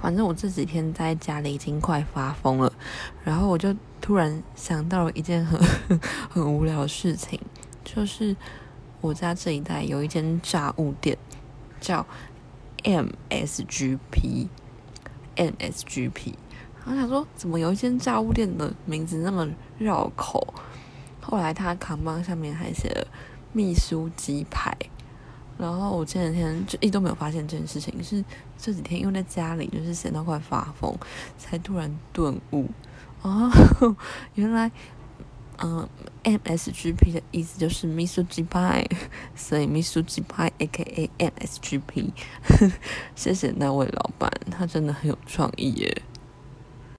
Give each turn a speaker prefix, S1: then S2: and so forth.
S1: 反正我这几天在家里已经快发疯了，然后我就突然想到了一件很很无聊的事情，就是我家这一带有一间炸物店，叫 MSGP NSGP，然后想说怎么有一间炸物店的名字那么绕口，后来他扛棒上面还写了秘书鸡排。然后我前两天就一都没有发现这件事情，是这几天因为在家里就是闲到快发疯，才突然顿悟啊，原来嗯 MSGP 的意思就是秘书鸡排，所以秘书鸡排 AKA MSGP，谢谢那位老板，他真的很有创意耶。